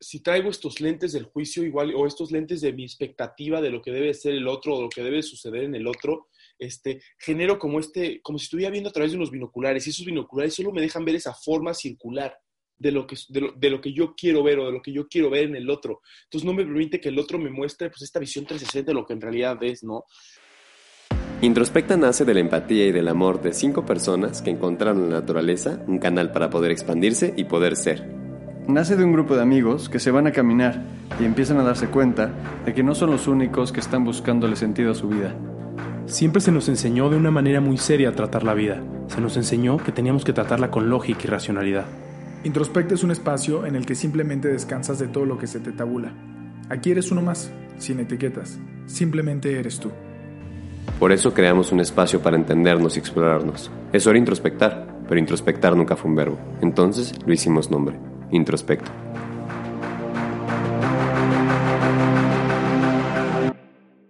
si traigo estos lentes del juicio igual o estos lentes de mi expectativa de lo que debe ser el otro o lo que debe suceder en el otro, este, genero como este, como si estuviera viendo a través de unos binoculares y esos binoculares solo me dejan ver esa forma circular de lo, que, de lo, que yo quiero ver o de lo que yo quiero ver en el otro. Entonces no me permite que el otro me muestre pues esta visión 360 de lo que en realidad es, ¿no? Introspecta nace de la empatía y del amor de cinco personas que encontraron en la naturaleza un canal para poder expandirse y poder ser. Nace de un grupo de amigos que se van a caminar y empiezan a darse cuenta de que no son los únicos que están buscándole sentido a su vida. Siempre se nos enseñó de una manera muy seria a tratar la vida. Se nos enseñó que teníamos que tratarla con lógica y racionalidad. Introspecta es un espacio en el que simplemente descansas de todo lo que se te tabula. Aquí eres uno más, sin etiquetas. Simplemente eres tú. Por eso creamos un espacio para entendernos y explorarnos. Es hora introspectar, pero introspectar nunca fue un verbo. Entonces lo hicimos nombre, introspecto.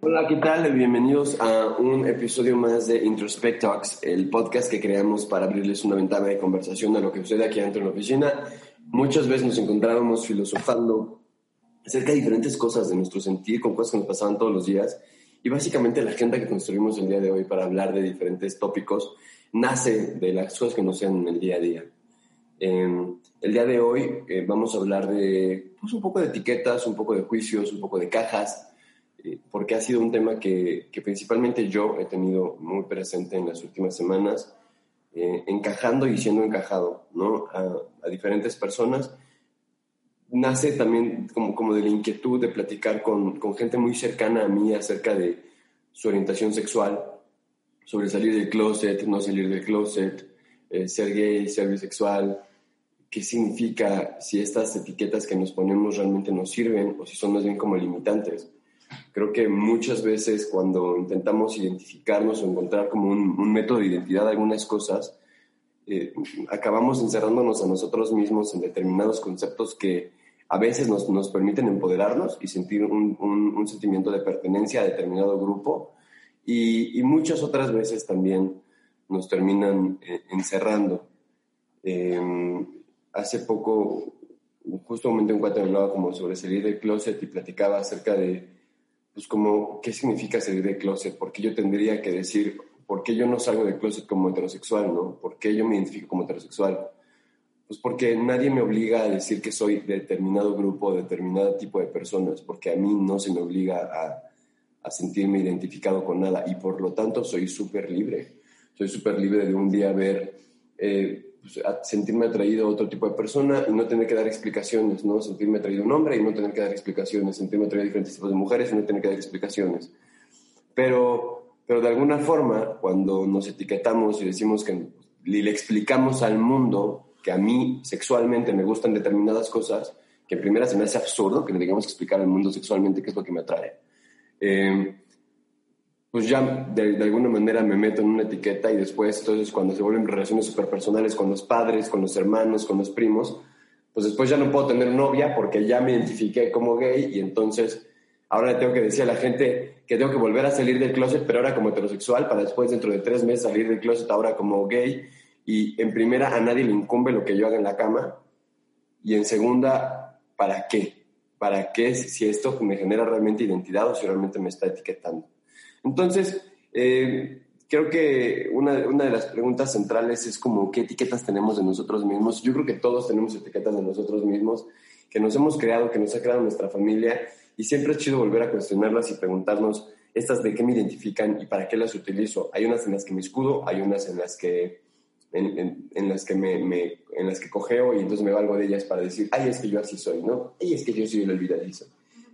Hola, ¿qué tal? Bienvenidos a un episodio más de Introspect Talks, el podcast que creamos para abrirles una ventana de conversación a lo que sucede aquí dentro de la oficina. Muchas veces nos encontrábamos filosofando acerca de diferentes cosas de nuestro sentir, con cosas que nos pasaban todos los días y básicamente la agenda que construimos el día de hoy para hablar de diferentes tópicos nace de las cosas que nos sean en el día a día. El día de hoy eh, vamos a hablar de pues, un poco de etiquetas, un poco de juicios, un poco de cajas, eh, porque ha sido un tema que, que, principalmente yo he tenido muy presente en las últimas semanas, eh, encajando y siendo encajado ¿no? a, a, diferentes personas. Nace también como, como de la inquietud de platicar con, con gente muy cercana a mí acerca de su orientación sexual, sobre salir del closet, no salir del closet, eh, ser gay, ser bisexual, qué significa si estas etiquetas que nos ponemos realmente nos sirven o si son más bien como limitantes. Creo que muchas veces cuando intentamos identificarnos o encontrar como un, método de identidad de algunas cosas, eh, acabamos encerrándonos a nosotros mismos en determinados conceptos que a veces nos, nos permiten empoderarnos y sentir un, un, sentimiento de pertenencia a determinado grupo y, y muchas otras veces también nos terminan eh, encerrando. Eh, hace poco, justo un cuanto hablaba como sobre salir del closet y platicaba acerca de, pues como, ¿qué significa salir del closet? ¿Por qué yo tendría que decir, por qué yo no salgo del closet como heterosexual, no? ¿Por qué yo me identifico como heterosexual? Pues porque nadie me obliga a decir que soy de determinado grupo, de determinado tipo de personas, porque a mí no se me obliga a, a sentirme identificado con nada y por lo tanto soy súper libre. Soy súper libre de un día ver, eh, pues, sentirme atraído a otro tipo de persona y no tener que dar explicaciones, ¿no? Sentirme atraído a un hombre y no tener que dar explicaciones, sentirme atraído a diferentes tipos de mujeres y no tener que dar explicaciones. Pero, pero de alguna forma, cuando nos etiquetamos y decimos que le explicamos al mundo que a mí sexualmente me gustan determinadas cosas, que en primera se me hace absurdo que le digamos explicar al mundo sexualmente qué es lo que me atrae. Eh, pues ya de, alguna manera me meto en una etiqueta y después, entonces cuando se vuelven relaciones superpersonales con los padres, con los hermanos, con los primos, pues después ya no puedo tener novia porque ya me identifiqué como gay y entonces ahora le tengo que decir a la gente que tengo que volver a salir del closet, pero ahora como heterosexual, para después dentro de tres meses salir del closet ahora como gay y en primera a nadie le incumbe lo que yo haga en la cama y en segunda, ¿para qué? ¿Para qué si esto me genera realmente identidad o si realmente me está etiquetando? Entonces, eh, creo que una, una, de las preguntas centrales es como qué etiquetas tenemos de nosotros mismos. Yo creo que todos tenemos etiquetas de nosotros mismos que nos hemos creado, que nos ha creado nuestra familia y siempre es chido volver a cuestionarlas y preguntarnos estas de qué me identifican y para qué las utilizo. Hay unas en las que me escudo, hay unas en las que en, las que me, me, en las que y entonces me valgo de ellas para decir, ay, es que yo así soy, ¿no? Ay, es que yo soy el olvidadizo.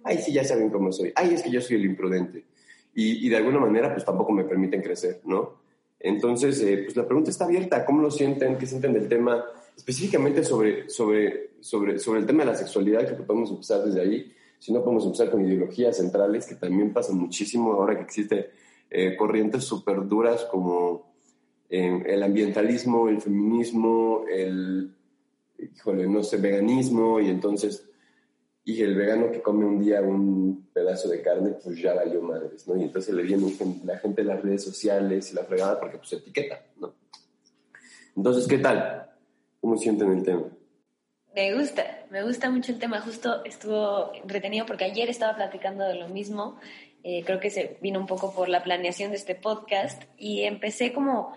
Ay, sí, ya saben cómo soy. Ay, es que yo soy el imprudente. Y, y de alguna manera, pues tampoco me permiten crecer, ¿no? Entonces, eh, pues la pregunta está abierta. ¿Cómo lo sienten? ¿Qué sienten del tema? Específicamente sobre, sobre, sobre, sobre el tema de la sexualidad, que podemos empezar desde ahí. Si no, podemos empezar con ideologías centrales, que también pasa muchísimo ahora que existe eh, corrientes súper duras como el ambientalismo, el feminismo, el, híjole, no sé, veganismo, y entonces, y el vegano que come un día un pedazo de carne, pues ya valió madres, ¿no? Y entonces le viene la gente de las redes sociales y la fregada porque pues etiqueta, ¿no? Entonces, ¿qué tal? ¿Cómo sienten el tema? Me gusta, me gusta mucho el tema. Justo estuvo retenido porque ayer estaba platicando de lo mismo. Eh, creo que se vino un poco por la planeación de este podcast y empecé como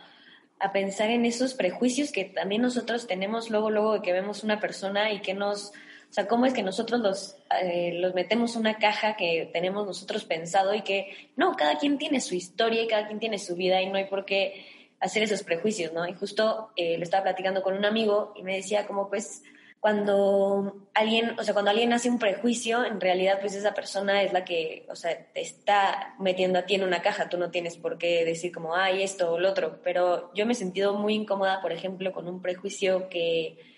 a pensar en esos prejuicios que también nosotros tenemos luego, luego de que vemos una persona y que nos, sea, cómo es que nosotros los, eh, los metemos una caja que tenemos nosotros pensado y que no, cada quien tiene su historia y cada quien tiene su vida y no hay por qué hacer esos prejuicios, ¿no? Y justo eh, le estaba platicando con un amigo y me decía como pues cuando alguien, o sea, cuando alguien hace un prejuicio, en realidad pues esa persona es la que, o sea, te está metiendo a ti en una caja, tú no tienes por qué decir como, ay, esto o lo otro, pero yo me he sentido muy incómoda, por ejemplo, con un prejuicio que,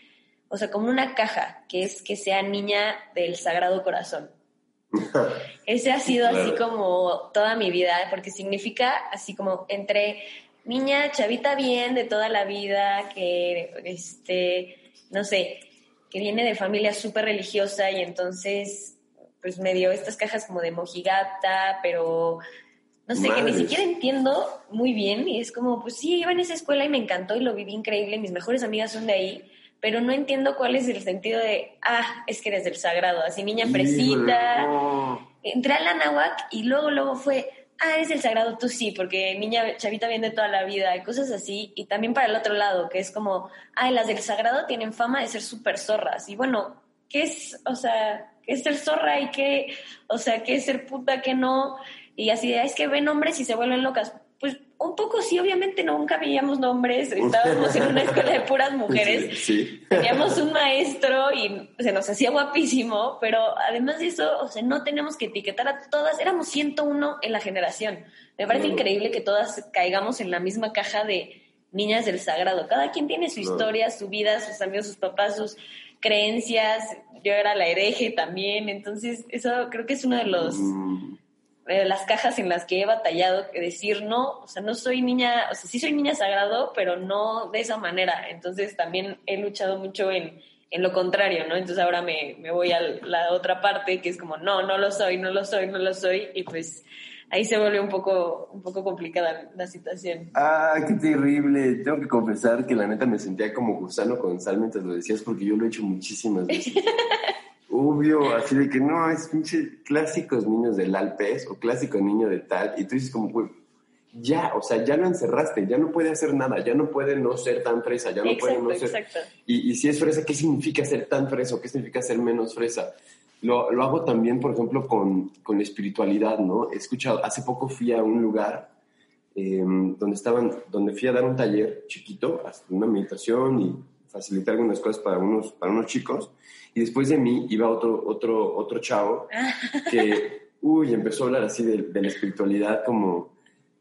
o sea, como una caja, que es que sea niña del Sagrado Corazón. Ese ha sido así como toda mi vida, porque significa así como entre niña chavita bien de toda la vida, que, este, no sé, que viene de familia súper religiosa y entonces pues me dio estas cajas como de mojigata, pero no sé, que ni siquiera entiendo muy bien y es como, pues sí, iba en esa escuela y me encantó y lo viví increíble, mis mejores amigas son de ahí, pero no entiendo cuál es el sentido de, ah, es que eres del sagrado, así niña fresita. Entré a la náhuac y luego, luego fue, ah, es el sagrado, tú sí, porque niña chavita viene toda la vida, y cosas así. Y también para el otro lado, que es como, ah, las del sagrado tienen fama de ser súper zorras. Y bueno, ¿qué es, o sea, qué es ser zorra y qué, o sea, qué es ser puta, qué no? Y así, es que ven hombres y se vuelven locas. Un poco sí, obviamente nunca veíamos nombres, estábamos en una escuela de puras mujeres, Sí. teníamos un maestro y se nos hacía guapísimo, pero además de eso, o sea, no tenemos que etiquetar a todas, éramos 101 en la generación. Me parece increíble que todas caigamos en la misma caja de niñas del sagrado. Cada quien tiene su historia, su vida, sus amigos, sus papás, sus creencias. Yo era la hereje también, entonces eso creo que es uno de los Mm, eh, las cajas en las que he batallado que decir no, o sea, no soy niña, o sea, sí soy niña sagrado, pero no de esa manera. Entonces también he luchado mucho en, en lo contrario, ¿no? Entonces ahora me, me voy a la otra parte que es como, no, no lo soy, no lo soy, no lo soy, y pues ahí se vuelve un poco, un poco complicada la situación. Ah, qué terrible. Tengo que confesar que la neta me sentía como gusano con sal mientras lo decías porque yo lo he hecho muchísimas veces. Obvio, así de que no, es pinche clásicos niños del Alpes o clásico niño de tal. Y tú dices como, güey, ya, o sea, ya lo encerraste, ya no puede hacer nada, ya no puede no ser tan fresa, ya no puede exacto, no ser... exacto. Y, y si es fresa, ¿qué significa ser tan fresa o qué significa ser menos fresa? Lo, lo hago también, por ejemplo, con, con la espiritualidad, ¿no? He escuchado, hace poco fui a un lugar eh, donde estaban, donde fui a dar un taller chiquito, hasta una meditación y facilitar algunas cosas para unos, para unos chicos. Y después de mí iba otro, otro, otro chavo que, uy, empezó a hablar así de, de la espiritualidad como,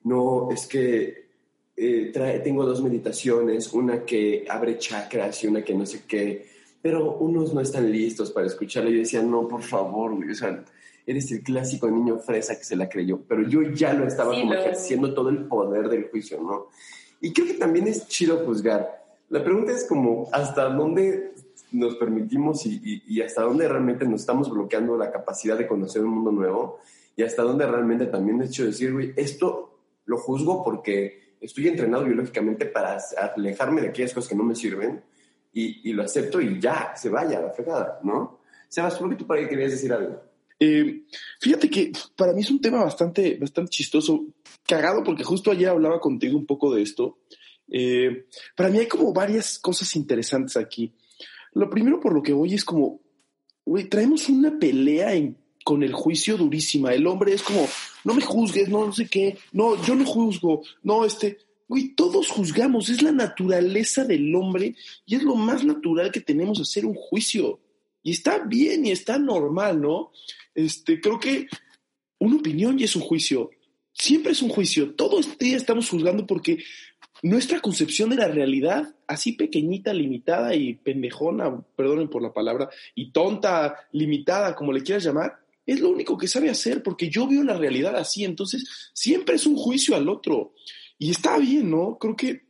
no, es que eh, trae, tengo dos meditaciones, una que abre chakras y una que no sé qué, pero unos no están listos para escucharlo. Y yo decía, no, por favor, o sea, eres el clásico niño fresa que se la creyó, pero yo ya lo estaba Sí, como lo- ejerciendo todo el poder del juicio, ¿no? Y creo que también es chido juzgar. La pregunta es como, ¿hasta dónde nos permitimos y, y- y hasta dónde realmente nos estamos bloqueando la capacidad de conocer un mundo nuevo? Y hasta dónde realmente también es chido decir, güey, esto lo juzgo porque estoy entrenado biológicamente para alejarme de aquellas cosas que no me sirven y, y lo acepto y ya, se vaya a la fregada, ¿no? Sebas, ¿por qué tú para qué querías decir algo? Eh, fíjate que para mí es un tema bastante, bastante chistoso, cagado, porque justo ayer hablaba contigo un poco de esto. Eh, para mí hay como varias cosas interesantes aquí. Lo primero por lo que voy es como, güey, traemos una pelea en- con el juicio durísima. El hombre es como, no me juzgues, no, no sé qué, no, yo no juzgo, no, este, güey, todos juzgamos, es la naturaleza del hombre y es lo más natural que tenemos hacer un juicio. Y está bien y está normal, ¿no? Este, creo que una opinión y es un juicio. Siempre es un juicio. Todo este día estamos juzgando porque nuestra concepción de la realidad, así pequeñita, limitada y pendejona, perdonen por la palabra, y tonta, limitada, como le quieras llamar, es lo único que sabe hacer, porque yo veo la realidad así, entonces siempre es un juicio al otro. Y está bien, ¿no? Creo que,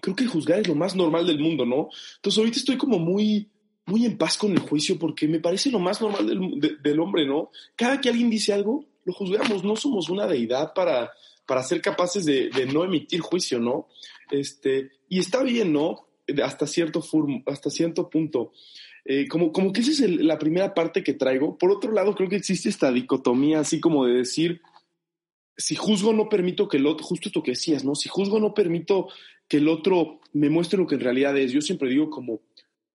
creo que juzgar es lo más normal del mundo, ¿no? Entonces ahorita estoy como muy, muy en paz con el juicio, porque me parece lo más normal del, de- del hombre, ¿no? Cada que alguien dice algo, lo juzgamos, no somos una deidad para, para ser capaces de, no emitir juicio, ¿no? Este, y está bien, ¿no? Hasta cierto, hasta cierto punto. Eh, como, como que esa es la primera parte que traigo. Por otro lado, creo que existe esta dicotomía así como de decir, si juzgo no permito que el otro, justo esto que decías, ¿no? Si juzgo no permito que el otro me muestre lo que en realidad es. Yo siempre digo como,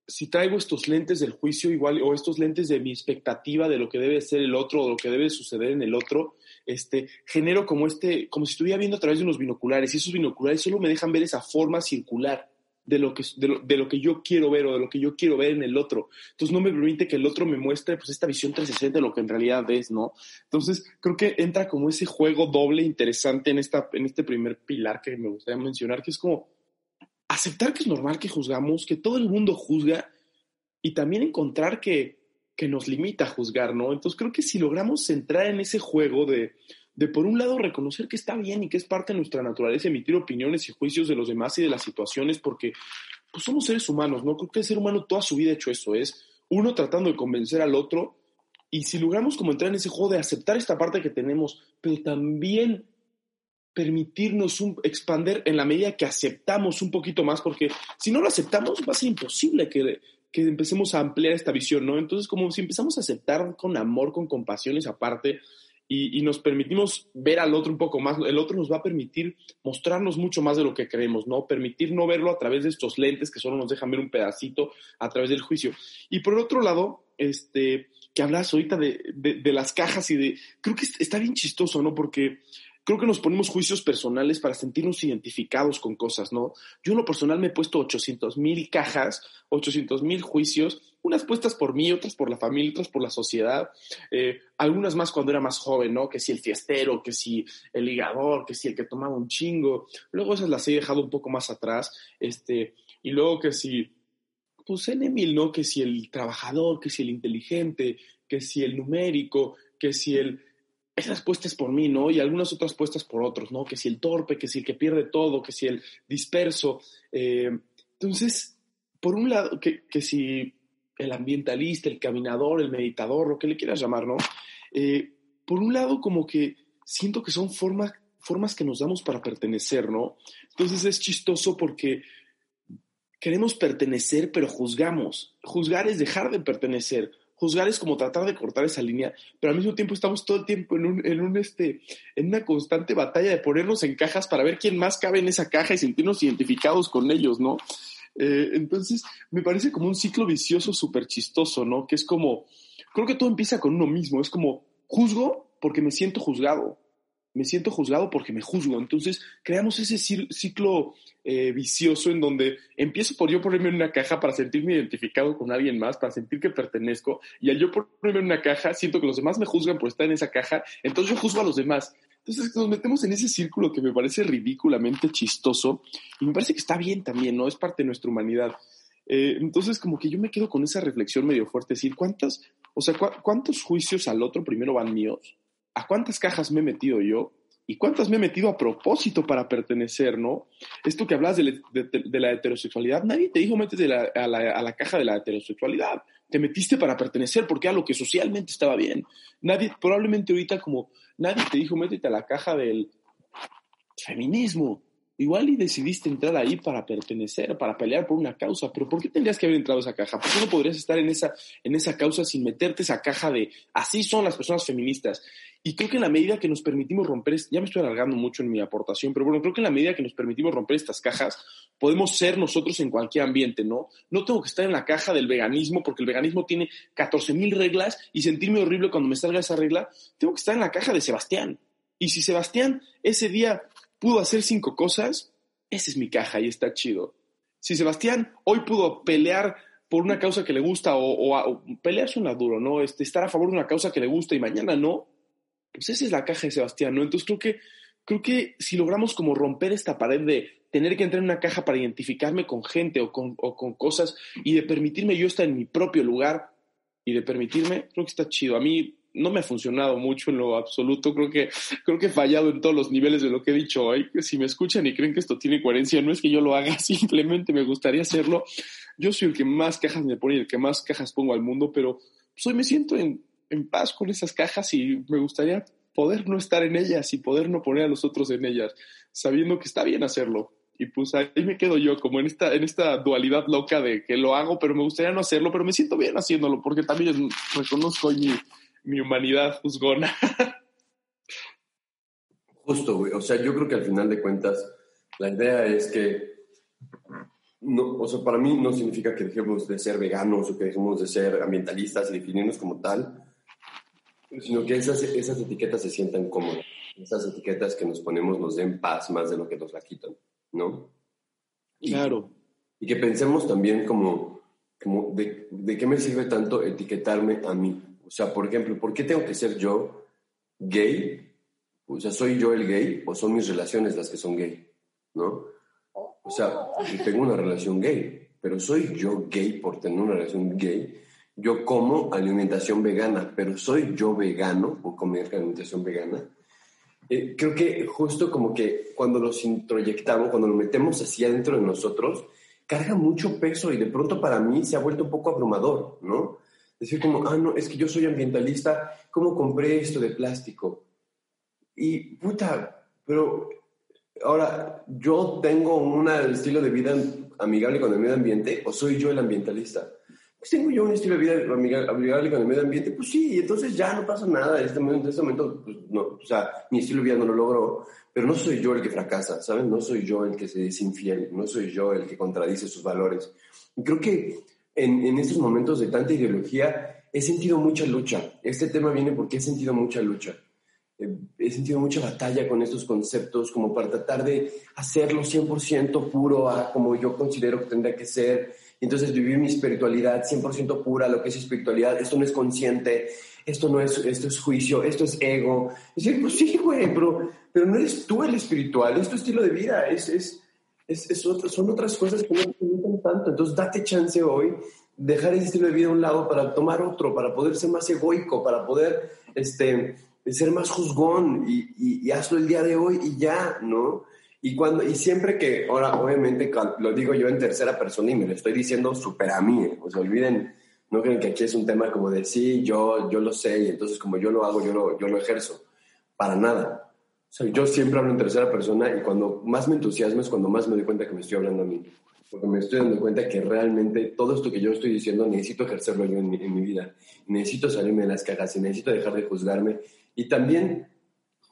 si traigo estos lentes del juicio igual o estos lentes de mi expectativa de lo que debe ser el otro o lo que debe suceder en el otro, este, genero como este, como si estuviera viendo a través de unos binoculares y esos binoculares solo me dejan ver esa forma circular de lo, que, de lo, que yo quiero ver o de lo que yo quiero ver en el otro. Entonces no me permite que el otro me muestre pues esta visión 360 de lo que en realidad es, ¿no? Entonces creo que entra como ese juego doble interesante en, esta, en este primer pilar que me gustaría mencionar, que es como aceptar que es normal que juzgamos, que todo el mundo juzga y también encontrar que, que nos limita a juzgar, ¿no? Entonces creo que si logramos entrar en ese juego de, de por un lado reconocer que está bien y que es parte de nuestra naturaleza emitir opiniones y juicios de los demás y de las situaciones, porque pues, somos seres humanos, ¿no? Creo que el ser humano toda su vida ha hecho eso, es uno tratando de convencer al otro, y si logramos como entrar en ese juego de aceptar esta parte que tenemos, pero también permitirnos un, expander en la medida que aceptamos un poquito más, porque si no lo aceptamos va a ser imposible que, que empecemos a ampliar esta visión, ¿no? Entonces, como si empezamos a aceptar con amor, con compasión esa parte, y, nos permitimos ver al otro un poco más, el otro nos va a permitir mostrarnos mucho más de lo que creemos, ¿no? Permitir no verlo a través de estos lentes que solo nos dejan ver un pedacito a través del juicio. Y por otro lado, este, que hablas ahorita de, de las cajas y de, creo que está bien chistoso, ¿no? Porque creo que nos ponemos juicios personales para sentirnos identificados con cosas, ¿no? Yo en lo personal me he puesto 800 mil cajas, 800 mil juicios, unas puestas por mí, otras por la familia, otras por la sociedad, eh, algunas más cuando era más joven, ¿no? Que si el fiestero, que si el ligador, que si el que tomaba un chingo. Luego esas las he dejado un poco más atrás, este, y luego que si, pues N mil, ¿no? Que si el trabajador, que si el inteligente, que si el numérico, que si el esas puestas por mí, ¿no? Y algunas otras puestas por otros, ¿no? Que si el torpe, que si el que pierde todo, que si el disperso. Eh, entonces, por un lado, que, que, si el ambientalista, el caminador, el meditador, lo que le quieras llamar, ¿no? Eh, por un lado, como que siento que son formas, formas que nos damos para pertenecer, ¿no? Entonces es chistoso porque queremos pertenecer, pero juzgamos. Juzgar es dejar de pertenecer juzgar es como tratar de cortar esa línea, pero al mismo tiempo estamos todo el tiempo en, un, en, este, en una constante batalla de ponernos en cajas para ver quién más cabe en esa caja y sentirnos identificados con ellos, ¿no? Eh, entonces, me parece como un ciclo vicioso súper chistoso, ¿no? Que es como, creo que todo empieza con uno mismo, es como, juzgo porque me siento juzgado, me siento juzgado porque me juzgo. Entonces, creamos ese ciclo eh, vicioso en donde empiezo por yo ponerme en una caja para sentirme identificado con alguien más, para sentir que pertenezco, y al yo ponerme en una caja, siento que los demás me juzgan por estar en esa caja, entonces yo juzgo a los demás. Entonces nos metemos en ese círculo que me parece ridículamente chistoso y me parece que está bien también, ¿no? Es parte de nuestra humanidad. Eh, entonces, como que yo me quedo con esa reflexión medio fuerte, decir, ¿cuántas, o sea, cuántos juicios al otro primero van míos? ¿A cuántas cajas me he metido yo? ¿Y cuántas me he metido a propósito para pertenecer, no? Esto que hablas de, la heterosexualidad, nadie te dijo métete a, la, caja de la heterosexualidad. Te metiste para pertenecer porque era lo que socialmente estaba bien. Nadie, probablemente ahorita como nadie te dijo métete a la caja del feminismo. Igual y decidiste entrar ahí para pertenecer, para pelear por una causa, pero ¿por qué tendrías que haber entrado a esa caja? ¿Por qué no podrías estar en esa, en esa causa sin meterte esa caja de así son las personas feministas? Y creo que en la medida que nos permitimos romper, ya me estoy alargando mucho en mi aportación, pero bueno, creo que en la medida que nos permitimos romper estas cajas, podemos ser nosotros en cualquier ambiente, ¿no? No tengo que estar en la caja del veganismo porque el veganismo tiene 14 mil reglas y sentirme horrible cuando me salga esa regla. Tengo que estar en la caja de Sebastián. Y si Sebastián ese día pudo hacer cinco cosas, esa es mi caja y está chido. Si Sebastián hoy pudo pelear por una causa que le gusta o, o, pelear suena duro, ¿no? Este, estar a favor de una causa que le gusta y mañana no, pues esa es la caja de Sebastián, ¿no? Entonces creo que, creo que si logramos como romper esta pared de tener que entrar en una caja para identificarme con gente o con, o con cosas y de permitirme yo estar en mi propio lugar y de permitirme, creo que está chido. A mí no me ha funcionado mucho en lo absoluto. Creo que, creo que he fallado en todos los niveles de lo que he dicho hoy. Si me escuchan y creen que esto tiene coherencia, no es que yo lo haga, simplemente me gustaría hacerlo. Yo soy el que más cajas me pone y el que más cajas pongo al mundo, pero pues hoy me siento en, en paz con esas cajas y me gustaría poder no estar en ellas y poder no poner a los otros en ellas, sabiendo que está bien hacerlo Y pues ahí me quedo yo, como en esta, en esta dualidad loca de que lo hago, pero me gustaría no hacerlo, pero me siento bien haciéndolo, porque también reconozco mi, mi humanidad juzgona. Justo, güey. O sea, yo creo que al final de cuentas, la idea es que, no, o sea, para mí no significa que dejemos de ser veganos o que dejemos de ser ambientalistas y definirnos como tal, sino que esas, esas etiquetas se sientan cómodas. Esas etiquetas que nos ponemos nos den paz más de lo que nos la quitan, ¿no? Y, claro. Y que pensemos también como, como de, de qué me sirve tanto etiquetarme a mí. O sea, por ejemplo, ¿por qué tengo que ser yo gay o sea, ¿soy yo el gay o son mis relaciones las que son gay? ¿No? O sea, tengo una relación gay, pero ¿soy yo gay por tener una relación gay? Yo como alimentación vegana, pero ¿soy yo vegano por comer alimentación vegana? Eh, creo que justo como que cuando los introyectamos, cuando lo metemos así adentro de nosotros, carga mucho peso y de pronto para mí se ha vuelto un poco abrumador, ¿no? Decir como, ah, no, es que yo soy ambientalista, ¿cómo compré esto de plástico? Y puta, pero ahora, ¿yo tengo un estilo de vida amigable con el medio ambiente o soy yo el ambientalista? Pues tengo yo un estilo de vida amigable con el medio ambiente, pues sí, entonces ya no pasa nada. En este momento, en este momento pues no, o sea, mi estilo de vida no lo logró, pero no soy yo el que fracasa, ¿saben? No soy yo el que se es infiel, no soy yo el que contradice sus valores. Y creo que en, en estos momentos de tanta ideología he sentido mucha lucha. Este tema viene porque he sentido mucha lucha he sentido mucha batalla con estos conceptos como para tratar de hacerlo 100% puro a como yo considero que tendría que ser. Entonces vivir mi espiritualidad 100% pura, lo que es espiritualidad. Esto no es consciente, esto no es, esto es juicio, esto es ego. Y decir, pues sí, güey, pero, pero no eres tú el espiritual, es tu estilo de vida, es, es, es, es son otras cosas que no te gustan tanto. Entonces date chance hoy, dejar ese estilo de vida a un lado para tomar otro, para poder ser más egoico, para poder, este, ser más juzgón y, y, hazlo el día de hoy y ya, ¿no? Y, cuando, y siempre que, ahora obviamente lo digo yo en tercera persona y me lo estoy diciendo súper a mí, o sea, olviden, no creen que aquí es un tema como de sí, yo, yo lo sé y entonces como yo lo hago, yo lo, yo lo ejerzo. Para nada. O sea, yo siempre hablo en tercera persona y cuando más me entusiasmo es cuando más me doy cuenta que me estoy hablando a mí. Porque me estoy dando cuenta que realmente todo esto que yo estoy diciendo necesito ejercerlo yo en mi, en mi vida. Necesito salirme de las cajas y necesito dejar de juzgarme y también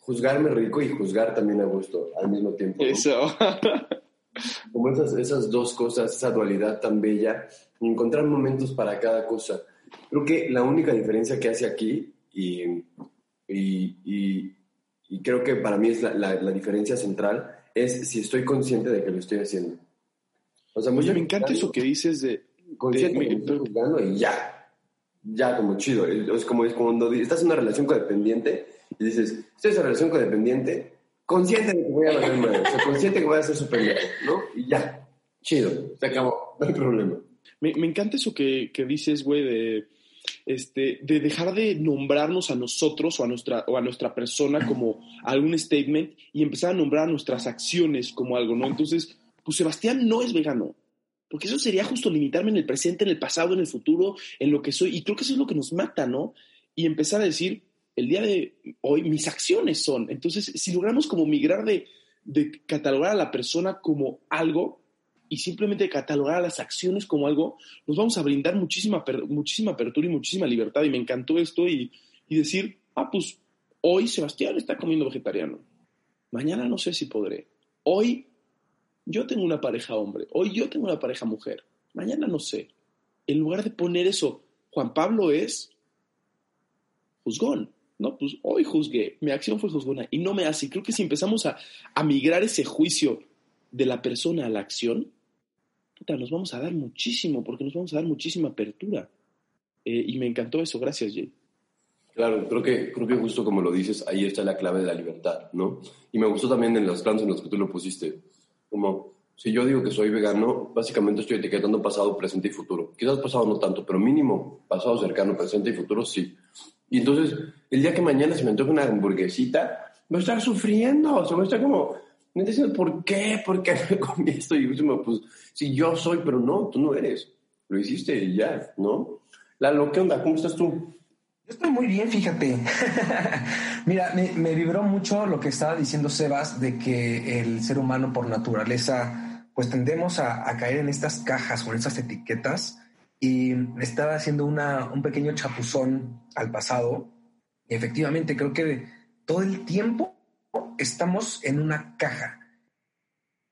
juzgarme rico y juzgar también a gusto al mismo tiempo. Eso. Como esas, esas dos cosas, esa dualidad tan bella, y encontrar momentos para cada cosa. Creo que la única diferencia que hace aquí, y, y, y, creo que para mí es la, la, diferencia central, es si estoy consciente de que lo estoy haciendo. O sea, me encanta eso que dices de... Consciente de, que estoy juzgando y ya, ya como chido. Es como es cuando estás en una relación codependiente y dices, estoy en relación codependiente, consciente de que voy a valer madre, o sea, consciente que voy a ser superior, ¿no? Y ya, chido, se acabó, no hay problema. Me, me encanta eso que, que dices, güey, de, este, de dejar de nombrarnos a nosotros o a, nuestra, o a nuestra persona como algún statement y empezar a nombrar nuestras acciones como algo, ¿no? Entonces, pues Sebastián no es vegano, porque eso sería justo limitarme en el presente, en el pasado, en el futuro, en lo que soy. Y creo que eso es lo que nos mata, ¿no? Y empezar a decir, el día de hoy mis acciones son. Entonces, si logramos como migrar de, catalogar a la persona como algo y simplemente catalogar a las acciones como algo, nos vamos a brindar muchísima, muchísima apertura y muchísima libertad. Y me encantó esto y, y decir, ah, pues hoy Sebastián está comiendo vegetariano. Mañana no sé si podré. Hoy yo tengo una pareja hombre, hoy yo tengo una pareja mujer, mañana no sé. En lugar de poner eso, Juan Pablo es juzgón. No, pues hoy juzgué, mi acción fue juzgona y no me hace. Creo que si empezamos a, migrar ese juicio de la persona a la acción, nos vamos a dar muchísimo, porque nos vamos a dar muchísima apertura. Eh, y me encantó eso, gracias Jay. Claro, creo que, creo que justo como lo dices, ahí está la clave de la libertad, ¿no? Y me gustó también en los planos en los que tú lo pusiste. Como si yo digo que soy vegano, básicamente estoy etiquetando pasado, presente y futuro. Quizás pasado no tanto, pero mínimo pasado cercano, presente y futuro sí. Y entonces, el día que mañana se me antoje una hamburguesita, voy a estar sufriendo, o sea, voy a estar como, me diciendo, ¿por qué? ¿Por qué me comí esto? Y yo, pues, si yo soy, pero no, tú no eres. Lo hiciste y ya, ¿no? Lalo, ¿qué onda? ¿Cómo estás tú? Yo estoy muy bien, fíjate. Mira, me, vibró mucho lo que estaba diciendo Sebas de que el ser humano por naturaleza, pues tendemos a, caer en estas cajas o en estas etiquetas y estaba haciendo una, un pequeño chapuzón al pasado. Efectivamente, creo que todo el tiempo estamos en una caja.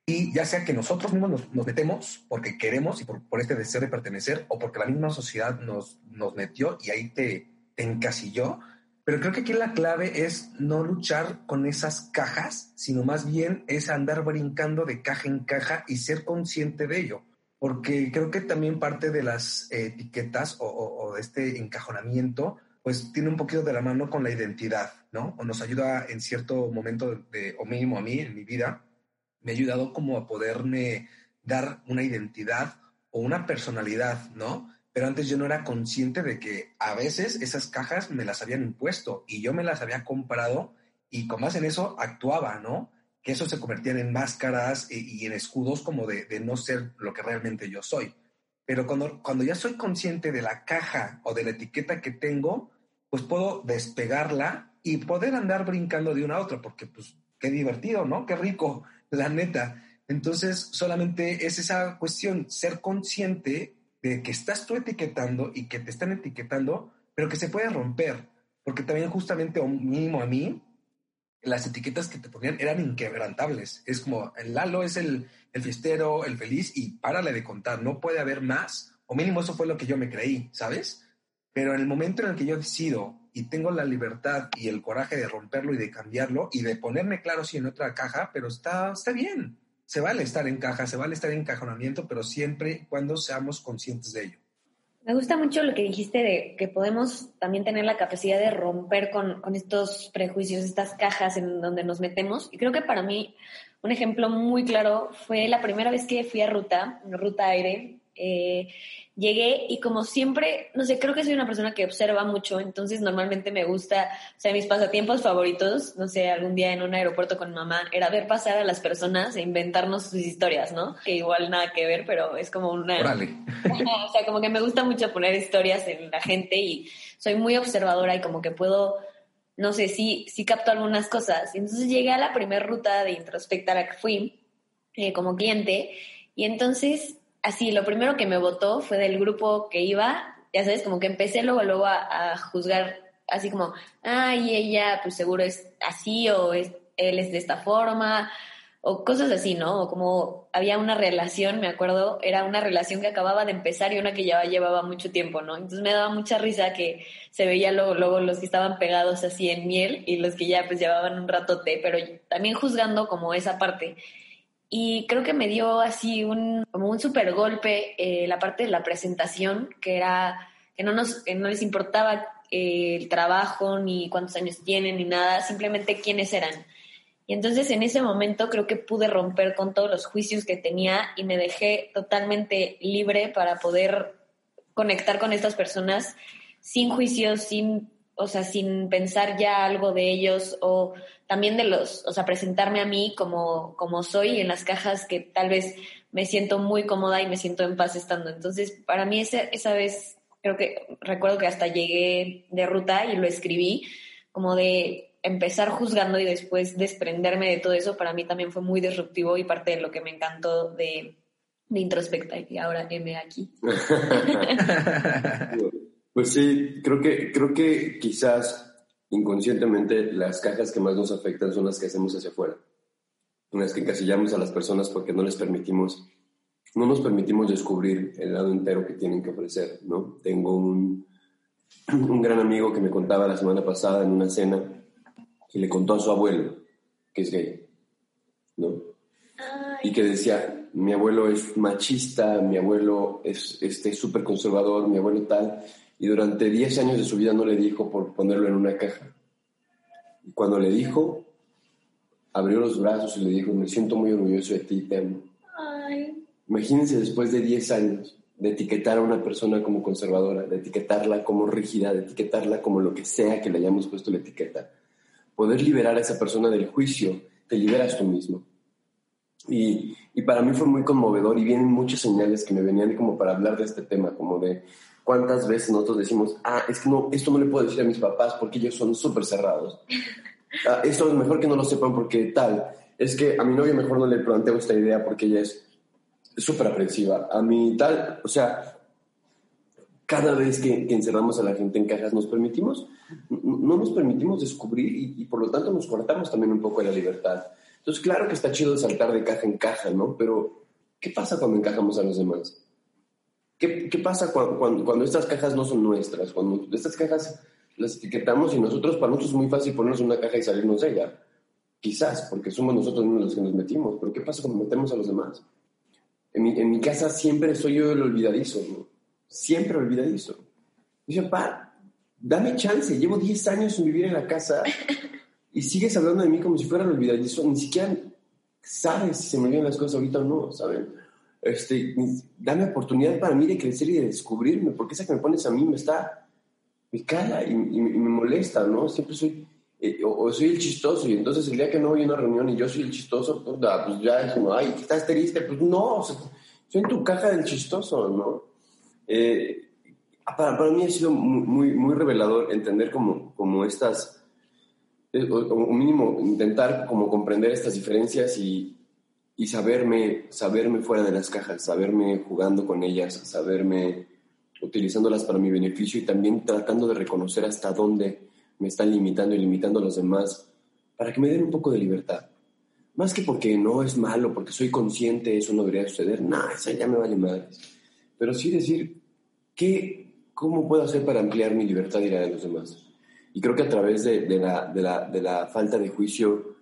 Y ya sea que nosotros mismos nos, metemos porque queremos y por, por, este deseo de pertenecer o porque la misma sociedad nos, nos metió y ahí te, encasilló. Pero creo que aquí la clave es no luchar con esas cajas, sino más bien es andar brincando de caja en caja y ser consciente de ello. Porque creo que también parte de las etiquetas o, de este encajonamiento, pues tiene un poquito de la mano con la identidad, ¿no? O nos ayuda en cierto momento, de, o mínimo a mí en mi vida, me ha ayudado como a poderme dar una identidad o una personalidad, ¿no? pero antes yo no era consciente de que a veces esas cajas me las habían impuesto y yo me las había comprado y con más en eso actuaba, ¿no? Que eso se convertían en máscaras y, en escudos como de, de, no ser lo que realmente yo soy. Pero cuando, cuando ya soy consciente de la caja o de la etiqueta que tengo, pues puedo despegarla y poder andar brincando de una a otra, porque pues qué divertido, ¿no? Qué rico, la neta. Entonces, solamente es esa cuestión, ser consciente de que estás tú etiquetando y que te están etiquetando, pero que se puede romper, porque también justamente, o mínimo a mí, las etiquetas que te ponían eran inquebrantables. Es como, el Lalo es el, el fiestero, el feliz, y párale de contar, no puede haber más, o mínimo eso fue lo que yo me creí, ¿sabes? Pero en el momento en el que yo decido y tengo la libertad y el coraje de romperlo y de cambiarlo y de ponerme claro sí en otra caja, pero está, está bien se vale estar en caja, se vale estar en encajonamiento, pero siempre cuando seamos conscientes de ello. Me gusta mucho lo que dijiste de que podemos también tener la capacidad de romper con, con, estos prejuicios, estas cajas en donde nos metemos. Y creo que para mí un ejemplo muy claro fue la primera vez que fui a ruta, ruta aire. Eh, llegué y como siempre, no sé, creo que soy una persona que observa mucho, entonces normalmente me gusta, o sea, mis pasatiempos favoritos, no sé, algún día en un aeropuerto con mamá, era ver pasar a las personas e inventarnos sus historias, ¿no? Que igual nada que ver, pero es como una... o sea, como que me gusta mucho poner historias en la gente y soy muy observadora y como que puedo, no sé, sí, sí capto algunas cosas. Entonces llegué a la primera ruta de Introspecta a la que fui eh, como cliente y entonces así, lo primero que me votó fue del grupo que iba, ya sabes, como que empecé luego, luego a, juzgar así como, ay, ella pues seguro es así o es, él es de esta forma o cosas así, ¿no? O como había una relación, me acuerdo, era una relación que acababa de empezar y una que ya llevaba mucho tiempo, ¿no? Entonces me daba mucha risa que se veía luego, luego los que estaban pegados así en miel y los que ya pues llevaban un ratote, pero también juzgando como esa parte. Y creo que me dio así un, como un super golpe eh, la parte de la presentación, que era que no, nos, no les importaba eh, el trabajo, ni cuántos años tienen, ni nada, simplemente quiénes eran. Y entonces en ese momento creo que pude romper con todos los juicios que tenía y me dejé totalmente libre para poder conectar con estas personas sin juicios, sin o sea, sin pensar ya algo de ellos o también de los, o sea, presentarme a mí como, como soy en las cajas que tal vez me siento muy cómoda y me siento en paz estando. Entonces, para mí esa, esa vez, creo que recuerdo que hasta llegué de ruta y lo escribí, como de empezar juzgando y después desprenderme de todo eso, para mí también fue muy disruptivo y parte de lo que me encantó de, de Introspecta y ahora M aquí. Pues sí, creo que, creo que quizás inconscientemente las cajas que más nos afectan son las que hacemos hacia afuera, en las que encasillamos a las personas porque no les permitimos, no nos permitimos descubrir el lado entero que tienen que ofrecer, ¿no? Tengo un, un gran amigo que me contaba la semana pasada en una cena que le contó a su abuelo que es gay, ¿no? Y que decía, mi abuelo es machista, mi abuelo es este súper conservador, mi abuelo tal, y durante 10 años de su vida no le dijo por ponerlo en una caja. Y cuando le dijo, abrió los brazos y le dijo, me siento muy orgulloso de ti, te amo. Imagínense después de 10 años de etiquetar a una persona como conservadora, de etiquetarla como rígida, de etiquetarla como lo que sea que le hayamos puesto la etiqueta. Poder liberar a esa persona del juicio, te liberas tú mismo. Y, y para mí fue muy conmovedor y vienen muchas señales que me venían como para hablar de este tema, como de ¿Cuántas veces nosotros decimos, ah, es que no, esto no le puedo decir a mis papás porque ellos son súper cerrados? Ah, esto es mejor que no lo sepan porque tal. Es que a mi novia mejor no le planteo esta idea porque ella es súper aprensiva. A mí tal, o sea, cada vez que, encerramos a la gente en cajas nos permitimos, no nos permitimos descubrir y, y por lo tanto nos cortamos también un poco de la libertad. Entonces, claro que está chido saltar de caja en caja, ¿no? Pero, ¿qué pasa cuando encajamos a los demás? ¿Qué, qué pasa cuando, cuando, estas cajas no son nuestras? Cuando estas cajas las etiquetamos y nosotros, para nosotros es muy fácil ponernos una caja y salirnos de ella. Quizás, porque somos nosotros mismos los que nos metimos. Pero ¿qué pasa cuando metemos a los demás? En mi, en mi casa siempre soy yo el olvidadizo, ¿no? Siempre olvidadizo. Dice, pa, dame chance. Llevo 10 años sin vivir en la casa y sigues hablando de mí como si fuera el olvidadizo. Ni siquiera sabes si se me olvidan las cosas ahorita o no, ¿saben? Este, dame oportunidad para mí de crecer y de descubrirme, porque esa que me pones a mí me está, me cala y, me molesta, ¿no? Siempre soy, eh, o, soy el chistoso, y entonces el día que no voy a una reunión y yo soy el chistoso, pues, ya es como, ay, ¿estás triste? Pues no, soy en tu caja del chistoso, ¿no? Eh, para, para, mí ha sido muy, muy, revelador entender como, como estas, eh, o mínimo intentar como comprender estas diferencias y, y saberme, saberme fuera de las cajas, saberme jugando con ellas, saberme utilizándolas para mi beneficio y también tratando de reconocer hasta dónde me están limitando y limitando a los demás para que me den un poco de libertad. Más que porque no es malo, porque soy consciente, eso no debería suceder, nada, eso ya me vale madres. Pero sí decir, ¿qué, ¿cómo puedo hacer para ampliar mi libertad y la de los demás? Y creo que a través de, la, de, la, de la falta de juicio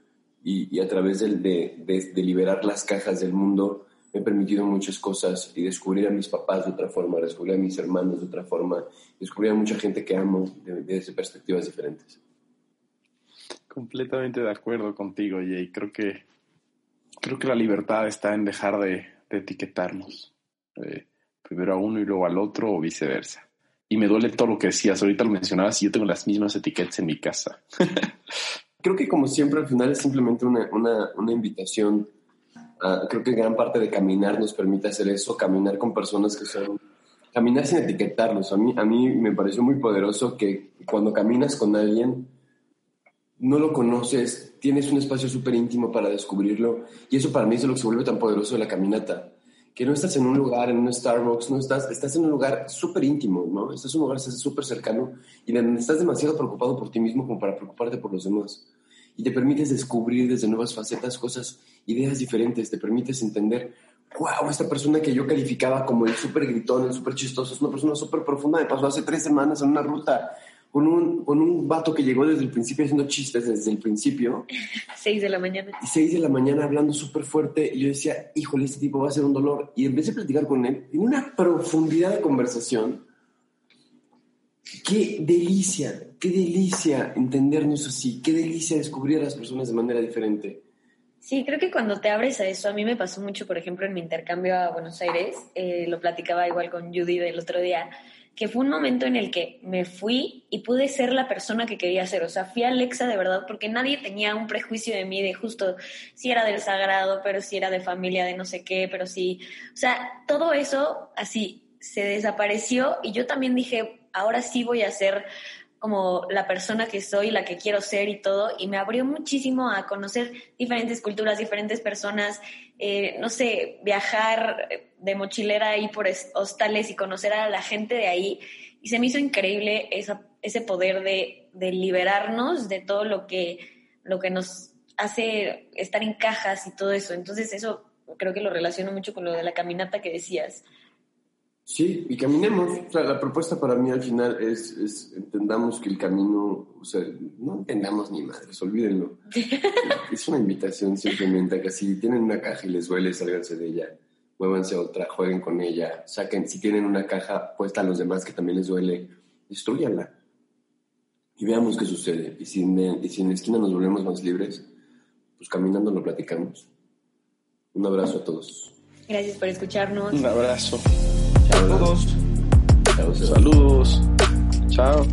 y, a través de, de, liberar las cajas del mundo me he permitido muchas cosas y descubrir a mis papás de otra forma, descubrir a mis hermanos de otra forma, descubrir a mucha gente que amo desde perspectivas diferentes. Completamente de acuerdo contigo, Jay. Creo que, creo que la libertad está en dejar de, etiquetarnos. Eh, primero a uno y luego al otro o viceversa. Y me duele todo lo que decías. Ahorita lo mencionabas y yo tengo las mismas etiquetas en mi casa. creo que como siempre al final es simplemente una, una, una invitación. creo que gran parte de caminar nos permite hacer eso, caminar con personas que son... Caminar sin etiquetarlos. A mí, a mí me pareció muy poderoso que cuando caminas con alguien, no lo conoces, tienes un espacio súper íntimo para descubrirlo. Y eso para mí es lo que se vuelve tan poderoso de la caminata. Que no estás en un lugar, en un Starbucks, no estás, estás en un lugar súper íntimo, ¿no? Estás en un lugar súper cercano y estás demasiado preocupado por ti mismo como para preocuparte por los demás y te permites descubrir desde nuevas facetas cosas, ideas diferentes, te permites entender, wow, esta persona que yo calificaba como el súper gritón, el súper chistoso, es una persona súper profunda, me pasó hace tres semanas en una ruta con un, con un vato que llegó desde el principio haciendo chistes desde el principio. Seis de la mañana. Y seis de la mañana hablando súper fuerte. Y yo decía, híjole, este tipo va a ser un dolor. Y empecé a platicar con él en una profundidad de conversación Qué delicia, qué delicia entendernos así, qué delicia descubrir a las personas de manera diferente. Sí, creo que cuando te abres a eso, a mí me pasó mucho, por ejemplo, en mi intercambio a Buenos Aires, eh, lo platicaba igual con Judy del otro día, que fue un momento en el que me fui y pude ser la persona que quería ser. O sea, fui Alexa de verdad porque nadie tenía un prejuicio de mí de justo si era del sagrado, pero si era de familia, de no sé qué, pero sí. O sea, todo eso así se desapareció y yo también dije, ahora sí voy a ser como la persona que soy, la que quiero ser y todo, y me abrió muchísimo a conocer diferentes culturas, diferentes personas, eh, no sé, viajar de mochilera ahí por hostales y conocer a la gente de ahí, y se me hizo increíble ese poder de, de, liberarnos de todo lo que, lo que nos hace estar en cajas y todo eso. Entonces eso creo que lo relaciono mucho con lo de la caminata que decías. Sí, y caminemos. O sea, la propuesta para mí al final es, es entendamos que el camino, o sea, no entendamos ni madres, olvídenlo. es una invitación simplemente a que si tienen una caja y les duele, sálganse de ella, muévanse a otra, jueguen con ella, saquen, si tienen una caja puesta a los demás que también les duele, destruyanla. Y veamos qué sucede. Y si, y si en la esquina nos volvemos más libres, pues caminando lo platicamos. Un abrazo a todos. Gracias por escucharnos. Un abrazo. Saludos. Saludos. Chao.